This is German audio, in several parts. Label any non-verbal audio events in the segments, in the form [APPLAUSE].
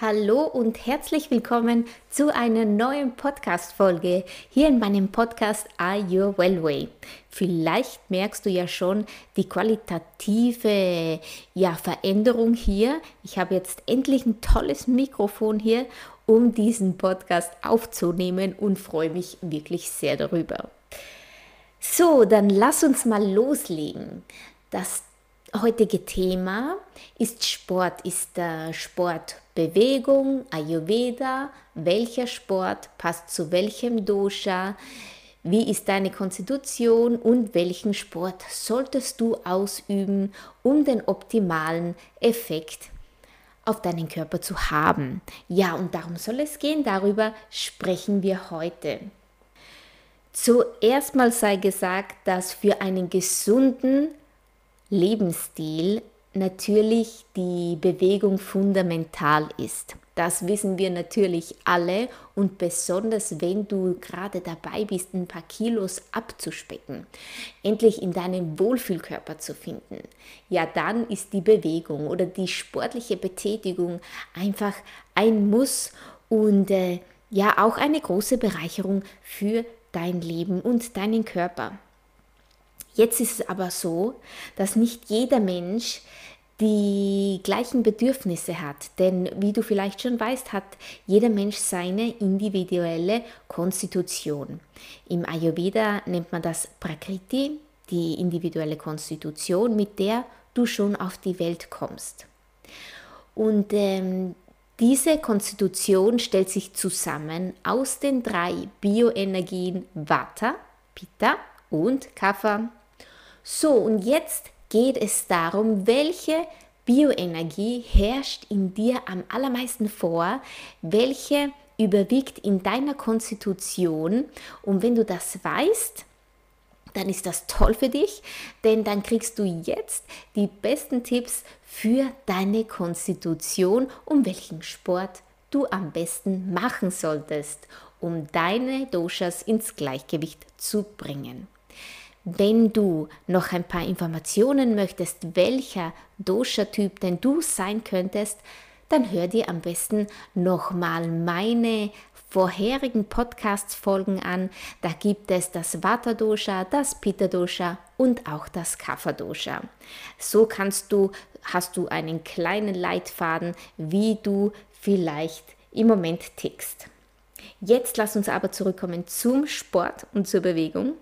Hallo und herzlich willkommen zu einer neuen Podcast-Folge hier in meinem Podcast Are Your Well Way. Vielleicht merkst du ja schon die qualitative ja, Veränderung hier. Ich habe jetzt endlich ein tolles Mikrofon hier, um diesen Podcast aufzunehmen und freue mich wirklich sehr darüber. So, dann lass uns mal loslegen. Das heutige Thema ist Sport, ist der Sport Bewegung, Ayurveda, welcher Sport passt zu welchem Dosha, wie ist deine Konstitution und welchen Sport solltest du ausüben, um den optimalen Effekt auf deinen Körper zu haben. Ja, und darum soll es gehen, darüber sprechen wir heute. Zuerst mal sei gesagt, dass für einen gesunden Lebensstil natürlich die Bewegung fundamental ist. Das wissen wir natürlich alle und besonders wenn du gerade dabei bist, ein paar Kilos abzuspecken, endlich in deinen Wohlfühlkörper zu finden, ja dann ist die Bewegung oder die sportliche Betätigung einfach ein Muss und äh, ja auch eine große Bereicherung für dein Leben und deinen Körper. Jetzt ist es aber so, dass nicht jeder Mensch die gleichen Bedürfnisse hat. Denn wie du vielleicht schon weißt, hat jeder Mensch seine individuelle Konstitution. Im Ayurveda nennt man das Prakriti, die individuelle Konstitution, mit der du schon auf die Welt kommst. Und ähm, diese Konstitution stellt sich zusammen aus den drei Bioenergien Vata, Pitta und Kapha. So, und jetzt geht es darum, welche Bioenergie herrscht in dir am allermeisten vor, welche überwiegt in deiner Konstitution. Und wenn du das weißt, dann ist das toll für dich, denn dann kriegst du jetzt die besten Tipps für deine Konstitution, um welchen Sport du am besten machen solltest, um deine Doshas ins Gleichgewicht zu bringen. Wenn du noch ein paar Informationen möchtest, welcher Dosha-Typ denn du sein könntest, dann hör dir am besten nochmal meine vorherigen Podcast-Folgen an. Da gibt es das Vata-Dosha, das Pitta-Dosha und auch das Kapha-Dosha. So kannst du, hast du einen kleinen Leitfaden, wie du vielleicht im Moment tickst. Jetzt lass uns aber zurückkommen zum Sport und zur Bewegung.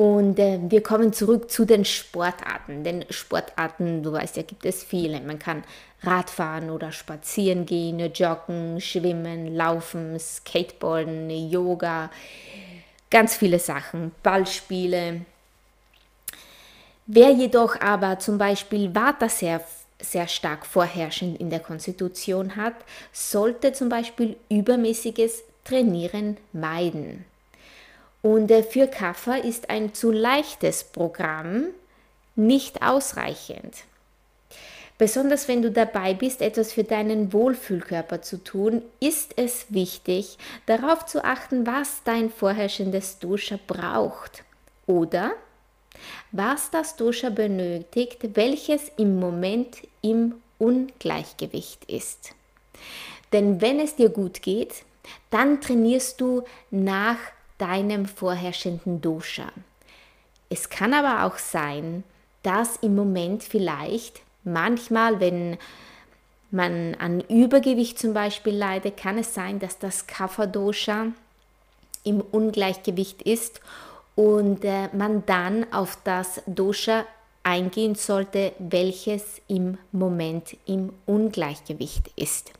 Und äh, wir kommen zurück zu den Sportarten. Denn Sportarten, du weißt ja, gibt es viele. Man kann Radfahren oder spazieren gehen, joggen, schwimmen, laufen, Skateboarden, Yoga, ganz viele Sachen, Ballspiele. Wer jedoch aber zum Beispiel Vata sehr, sehr stark vorherrschend in der Konstitution hat, sollte zum Beispiel übermäßiges Trainieren meiden. Und für Kaffer ist ein zu leichtes Programm nicht ausreichend. Besonders wenn du dabei bist, etwas für deinen Wohlfühlkörper zu tun, ist es wichtig, darauf zu achten, was dein vorherrschendes Dosha braucht oder was das Dosha benötigt, welches im Moment im Ungleichgewicht ist. Denn wenn es dir gut geht, dann trainierst du nach deinem vorherrschenden Dosha. Es kann aber auch sein, dass im Moment vielleicht manchmal, wenn man an Übergewicht zum Beispiel leidet, kann es sein, dass das Kapha-Dosha im Ungleichgewicht ist und äh, man dann auf das Dosha eingehen sollte, welches im Moment im Ungleichgewicht ist.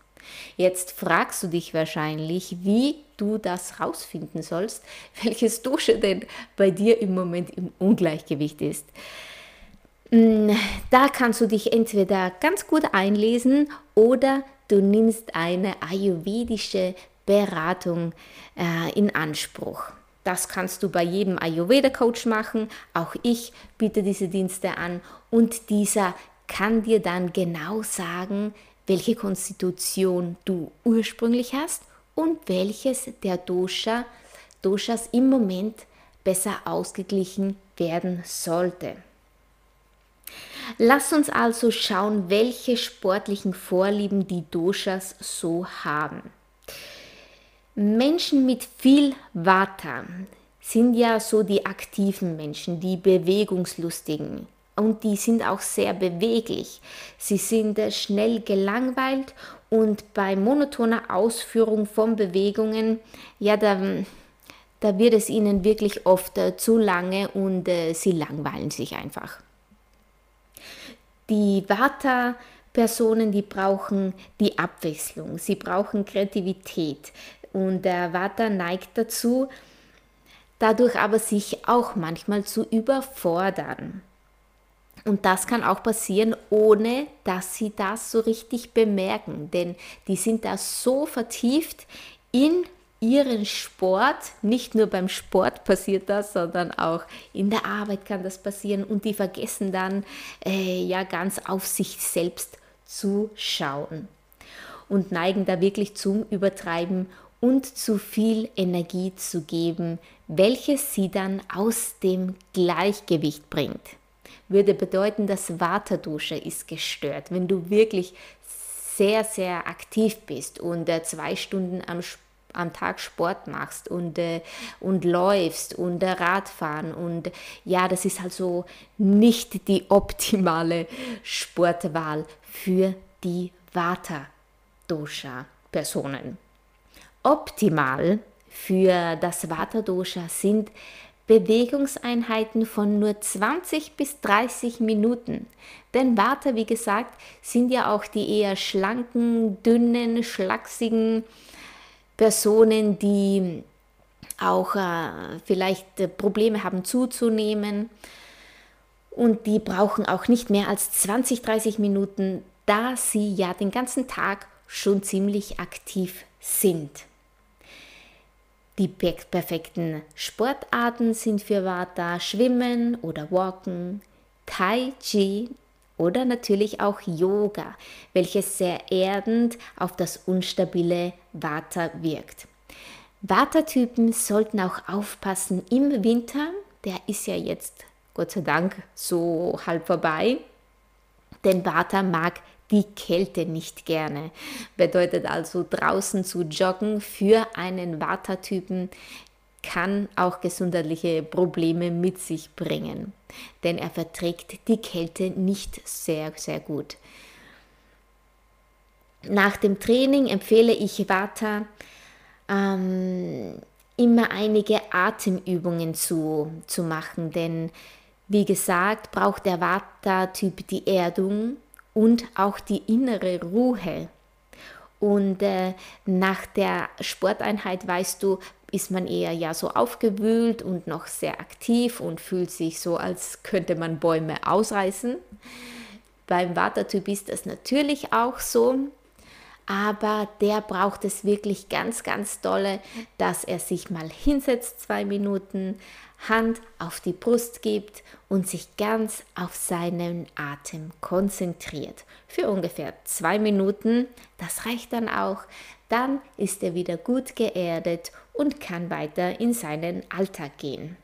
Jetzt fragst du dich wahrscheinlich, wie du das rausfinden sollst, [LAUGHS] welches Dosha denn bei dir im Moment im Ungleichgewicht ist. Mm, da kannst du dich entweder ganz gut einlesen oder du nimmst eine ayurvedische Beratung äh, in Anspruch. Das kannst du bei jedem Ayurveda-Coach machen. Auch ich biete diese Dienste an und dieser kann dir dann genau sagen, welche Konstitution du ursprünglich hast und welches der Dosha, Doshas im Moment besser ausgeglichen werden sollte. Lass uns also schauen, welche sportlichen Vorlieben die Doshas so haben. Menschen mit viel Vata sind ja so die aktiven Menschen, die bewegungslustigen und die sind auch sehr beweglich. Sie sind äh, schnell gelangweilt und bei monotoner Ausführung von Bewegungen, ja, da, da wird es ihnen wirklich oft äh, zu lange und äh, sie langweilen sich einfach. Die Vata-Personen, die brauchen die Abwechslung, sie brauchen Kreativität, und der Vata neigt dazu, dadurch aber sich auch manchmal zu überfordern. Und das kann auch passieren, ohne dass sie das so richtig bemerken, denn die sind da so vertieft in ihren Sport, nicht nur beim Sport passiert das, sondern auch in der Arbeit kann das passieren. Und die vergessen dann äh, ja ganz auf sich selbst zu schauen. Und neigen da wirklich zum Übertreiben und zu viel Energie zu geben, welches sie dann aus dem Gleichgewicht bringt. Würde bedeuten, das Vata-Dosha ist gestört. Wenn du wirklich sehr, sehr aktiv bist und äh, zwei Stunden am, am Tag Sport machst und, äh, und läufst und äh, Radfahren und ja, das ist also nicht die optimale Sportwahl für die Vata-Dosha-Personen. Optimal für das Vata Dosha sind Bewegungseinheiten von nur 20 bis 30 Minuten. Denn Vata, wie gesagt, sind ja auch die eher schlanken, dünnen, schlachsigen Personen, die auch äh, vielleicht Probleme haben zuzunehmen. Und die brauchen auch nicht mehr als 20, 30 Minuten, da sie ja den ganzen Tag schon ziemlich aktiv sind. Die perfekten Sportarten sind für Vata Schwimmen oder Walken, Tai Chi oder natürlich auch Yoga, welches sehr erdend auf das unstabile Vata wirkt. Vata-Typen sollten auch aufpassen im Winter, der ist ja jetzt Gott sei Dank so halb vorbei, denn Vata mag die Kälte nicht gerne. Bedeutet also draußen zu joggen für einen Vata-Typen kann auch gesundheitliche Probleme mit sich bringen, denn er verträgt die Kälte nicht sehr, sehr gut. Nach dem Training empfehle ich Vata ähm, immer einige Atemübungen zu, zu machen, denn wie gesagt, braucht der Vata-Typ die Erdung und auch die innere Ruhe. Und äh, nach der Sporteinheit, weißt du, ist man eher ja so aufgewühlt und noch sehr aktiv und fühlt sich so, als könnte man Bäume ausreißen. Beim Watertyp ist das natürlich auch so, aber der braucht es wirklich ganz, ganz dolle, dass er sich mal hinsetzt, zwei Minuten, Hand auf die Brust gibt und sich ganz auf seinen Atem konzentriert. Für ungefähr zwei Minuten, das reicht dann auch. Dann ist er wieder gut geerdet und kann weiter in seinen Alltag gehen.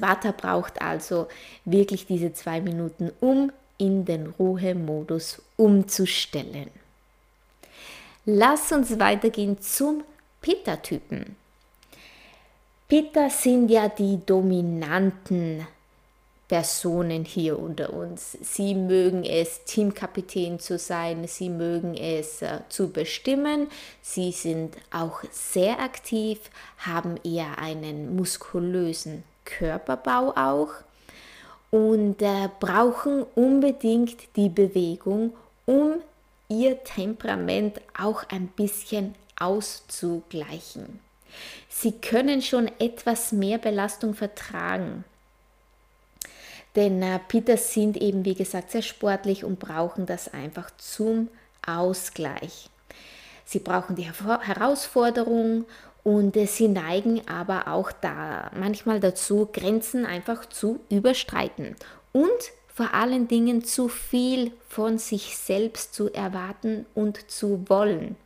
Vata braucht also wirklich diese zwei Minuten, um in den Ruhemodus umzustellen. Lass uns weitergehen zum Pitta-Typen. Pitta sind ja die dominanten Personen hier unter uns. Sie mögen es, Teamkapitän zu sein, sie mögen es äh, zu bestimmen, sie sind auch sehr aktiv, haben eher einen muskulösen Körperbau auch und äh, brauchen unbedingt die Bewegung, um ihr Temperament auch ein bisschen auszugleichen. Sie können schon etwas mehr Belastung vertragen. Denn äh, Peters sind eben, wie gesagt, sehr sportlich und brauchen das einfach zum Ausgleich. Sie brauchen die Herausforderung und äh, sie neigen aber auch da manchmal dazu, Grenzen einfach zu überstreiten und vor allen Dingen zu viel von sich selbst zu erwarten und zu wollen.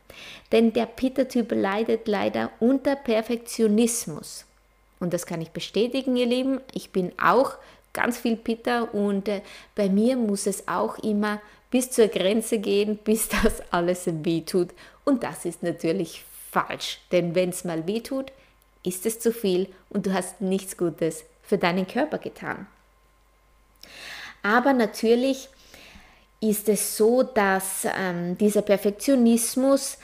Denn der Pitta-Typ leidet leider unter Perfektionismus. Und das kann ich bestätigen, ihr Lieben. Ich bin auch ganz viel Pitta und äh, bei mir muss es auch immer bis zur Grenze gehen, [LAUGHS] bis das alles weh tut. Und das ist natürlich falsch, denn wenn es mal weh tut, ist es zu viel und du hast nichts Gutes für deinen Körper getan. Aber natürlich ist es so, dass ähm, dieser Perfektionismus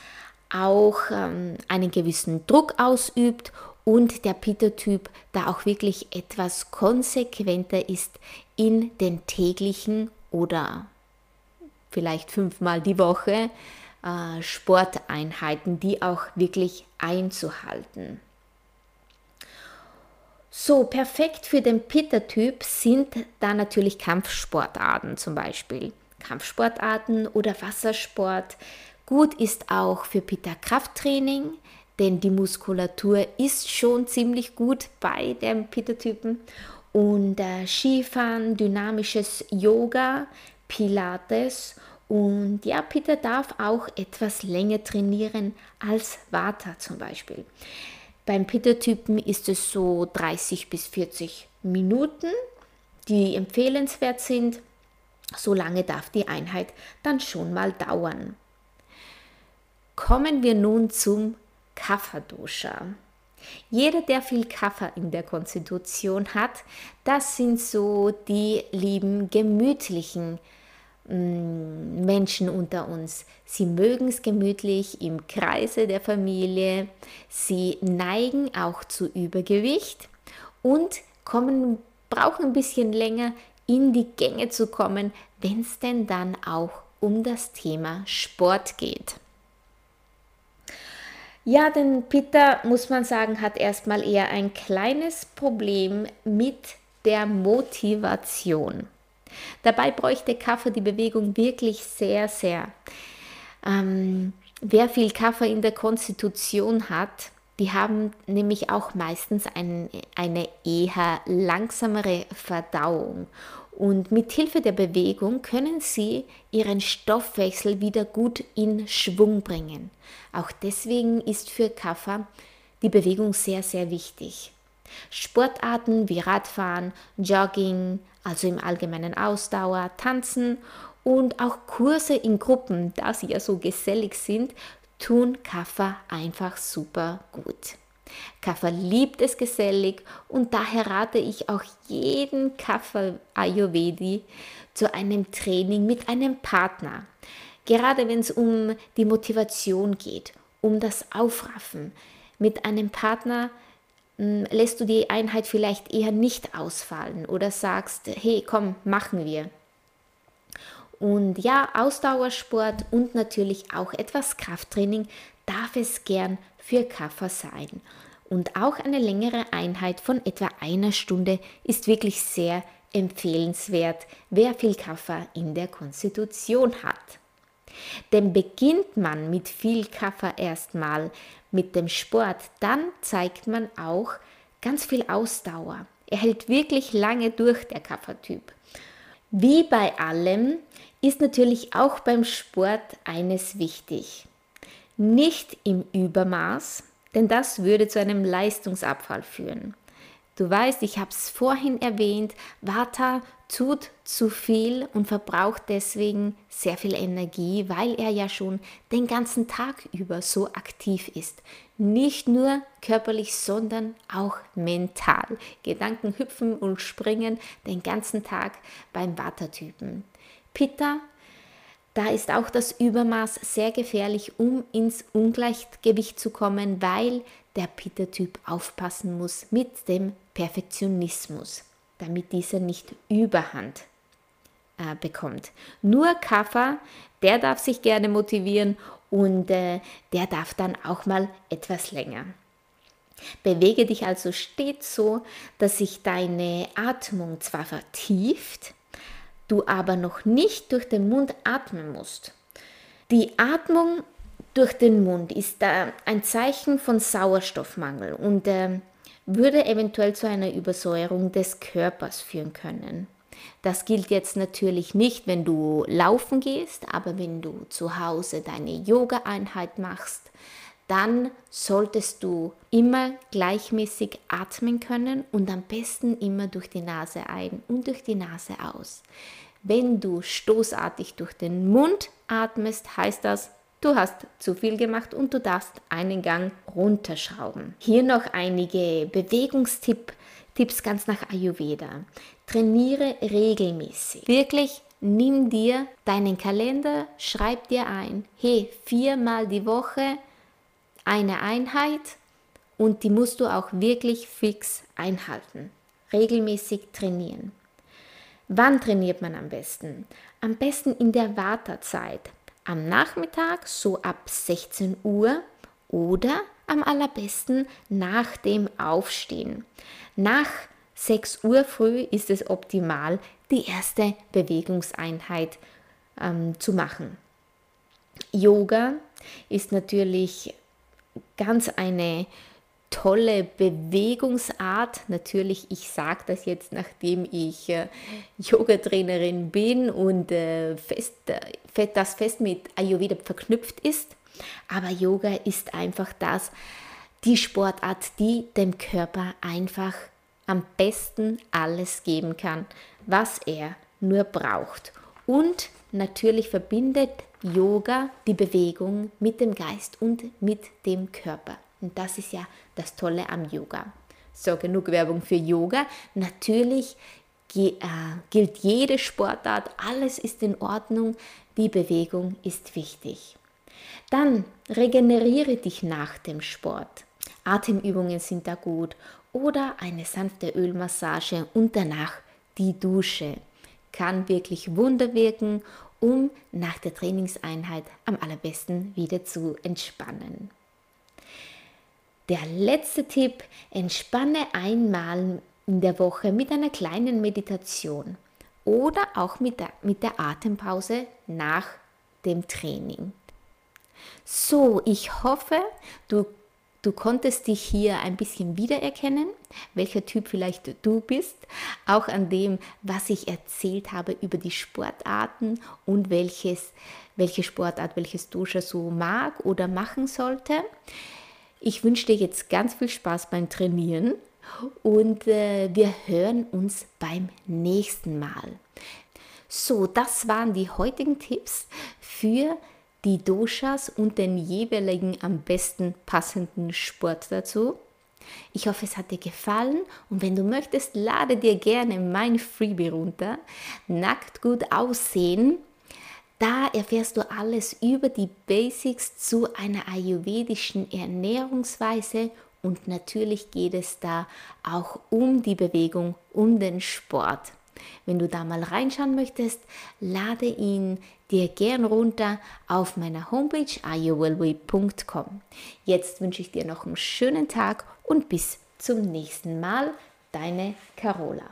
auch ähm, einen gewissen Druck ausübt und der Peter-Typ da auch wirklich etwas konsequenter ist in den täglichen oder vielleicht fünfmal die Woche äh, Sporteinheiten, die auch wirklich einzuhalten. So, perfekt für den Pitta-Typ sind da natürlich Kampfsportarten zum Beispiel. Kampfsportarten oder Wassersport. Gut ist auch für Pitta Krafttraining, denn die Muskulatur ist schon ziemlich gut bei dem Pitta-Typen. Und äh, Skifahren, dynamisches Yoga, Pilates und ja, Peter darf auch etwas länger trainieren als Vata zum Beispiel. Beim Peter-Typen ist es so 30 bis 40 Minuten, die empfehlenswert sind. So lange darf die Einheit dann schon mal dauern. Kommen wir nun zum Kapha-Dosha. Jeder, der viel Kaffer in der Konstitution hat, das sind so die lieben, gemütlichen Menschen unter uns. Sie mögen es gemütlich im Kreise der Familie. Sie neigen auch zu Übergewicht und kommen, brauchen ein bisschen länger in die Gänge zu kommen, wenn es denn dann auch um das Thema Sport geht. Ja, denn Peter, muss man sagen, hat erstmal eher ein kleines Problem mit der Motivation. Dabei bräuchte Kaffee die Bewegung wirklich sehr, sehr. Ähm, wer viel Kaffee in der Konstitution hat, die haben nämlich auch meistens ein, eine eher langsamere Verdauung. Und mit Hilfe der Bewegung können sie ihren Stoffwechsel wieder gut in Schwung bringen. Auch deswegen ist für Kaffee die Bewegung sehr, sehr wichtig. Sportarten wie Radfahren, Jogging, also im allgemeinen Ausdauer, Tanzen und auch Kurse in Gruppen, da sie ja so gesellig sind, tun Kaffer einfach super gut. Kaffer liebt es gesellig und daher rate ich auch jeden Kaffer Ayurvedi zu einem Training mit einem Partner. Gerade wenn es um die Motivation geht, um das Aufraffen. Mit einem Partner lässt du die Einheit vielleicht eher nicht ausfallen oder sagst, hey, komm, machen wir. Und ja, Ausdauersport und natürlich auch etwas Krafttraining darf es gern für Kaffer sein. Und auch eine längere Einheit von etwa einer Stunde ist wirklich sehr empfehlenswert, wer viel Kaffer in der Konstitution hat. Denn beginnt man mit viel Kaffer erstmal mit dem Sport, dann zeigt man auch ganz viel Ausdauer. Er hält wirklich lange durch, der Kaffertyp. Wie bei allem ist natürlich auch beim Sport eines wichtig. Nicht im Übermaß, denn das würde zu einem Leistungsabfall führen. Du weißt, ich habe es vorhin erwähnt, Vata tut zu viel und verbraucht deswegen sehr viel Energie, weil er ja schon den ganzen Tag über so aktiv ist. Nicht nur körperlich, sondern auch mental. Gedanken hüpfen und springen den ganzen Tag beim Vata-Typen. Pitta da ist auch das Übermaß sehr gefährlich, um ins Ungleichgewicht zu kommen, weil der Pitta-Typ aufpassen muss mit dem Perfektionismus, damit dieser nicht Überhand äh, bekommt. Nur Kaffer, der darf sich gerne motivieren und äh, der darf dann auch mal etwas länger. Bewege dich also stets so, dass sich deine Atmung zwar vertieft, du aber noch nicht durch den Mund atmen musst. Die Atmung durch den Mund ist äh, ein Zeichen von Sauerstoffmangel und äh, würde eventuell zu einer Übersäuerung des Körpers führen können. Das gilt jetzt natürlich nicht, wenn du laufen gehst, aber wenn du zu Hause deine Yoga-Einheit machst, dann solltest du immer gleichmäßig atmen können und am besten immer durch die Nase ein und durch die Nase aus. Wenn du stoßartig durch den Mund atmest, heißt das, du hast zu viel gemacht und du darfst einen Gang runterschrauben. Hier noch einige Bewegungstipps ganz nach Ayurveda. Trainiere regelmäßig. Wirklich nimm dir deinen Kalender, schreib dir ein, hey, viermal die Woche eine Einheit und die musst du auch wirklich fix einhalten. Regelmäßig trainieren. Wann trainiert man am besten? Am besten in der Wartezeit. Am Nachmittag so ab 16 Uhr oder am allerbesten nach dem Aufstehen. Nach 6 Uhr früh ist es optimal, die erste Bewegungseinheit ähm, zu machen. Yoga ist natürlich ganz eine tolle Bewegungsart. Natürlich, ich sage das jetzt, nachdem ich äh, Yoga-Trainerin bin und äh, fest, äh, das fest mit Ayurveda verknüpft ist. Aber Yoga ist einfach das, die Sportart, die dem Körper einfach am besten alles geben kann, was er nur braucht. Und natürlich verbindet Yoga, die Bewegung mit dem Geist und mit dem Körper. Und das ist ja das Tolle am Yoga. So, genug Werbung für Yoga. Natürlich äh, gilt jede Sportart, alles ist in Ordnung, die Bewegung ist wichtig. Dann regeneriere dich nach dem Sport. Atemübungen sind da gut oder eine sanfte Ölmassage und danach die Dusche kann wirklich Wunder wirken um nach der Trainingseinheit am allerbesten wieder zu entspannen. Der letzte Tipp, entspanne einmal in der Woche mit einer kleinen Meditation oder auch mit der, mit der Atempause nach dem Training. So, ich hoffe, du Du konntest dich hier ein bisschen wiedererkennen, welcher Typ vielleicht du bist, auch an dem, was ich erzählt habe über die Sportarten und welches, welche Sportart, welches Duscher so mag oder machen sollte. Ich wünsche dir jetzt ganz viel Spaß beim Trainieren und äh, wir hören uns beim nächsten Mal. So, das waren die heutigen Tipps für die Doshas und den jeweiligen am besten passenden Sport dazu. Ich hoffe, es hat dir gefallen und wenn du möchtest, lade dir gerne mein Freebie runter. Nackt gut aussehen. Da erfährst du alles über die Basics zu einer ayurvedischen Ernährungsweise und natürlich geht es da auch um die Bewegung, um den Sport. Wenn du da mal reinschauen möchtest, lade ihn dir gern runter auf meiner Homepage ayurwellway.com. Jetzt wünsche ich dir noch einen schönen Tag und bis zum nächsten Mal. Deine Carola.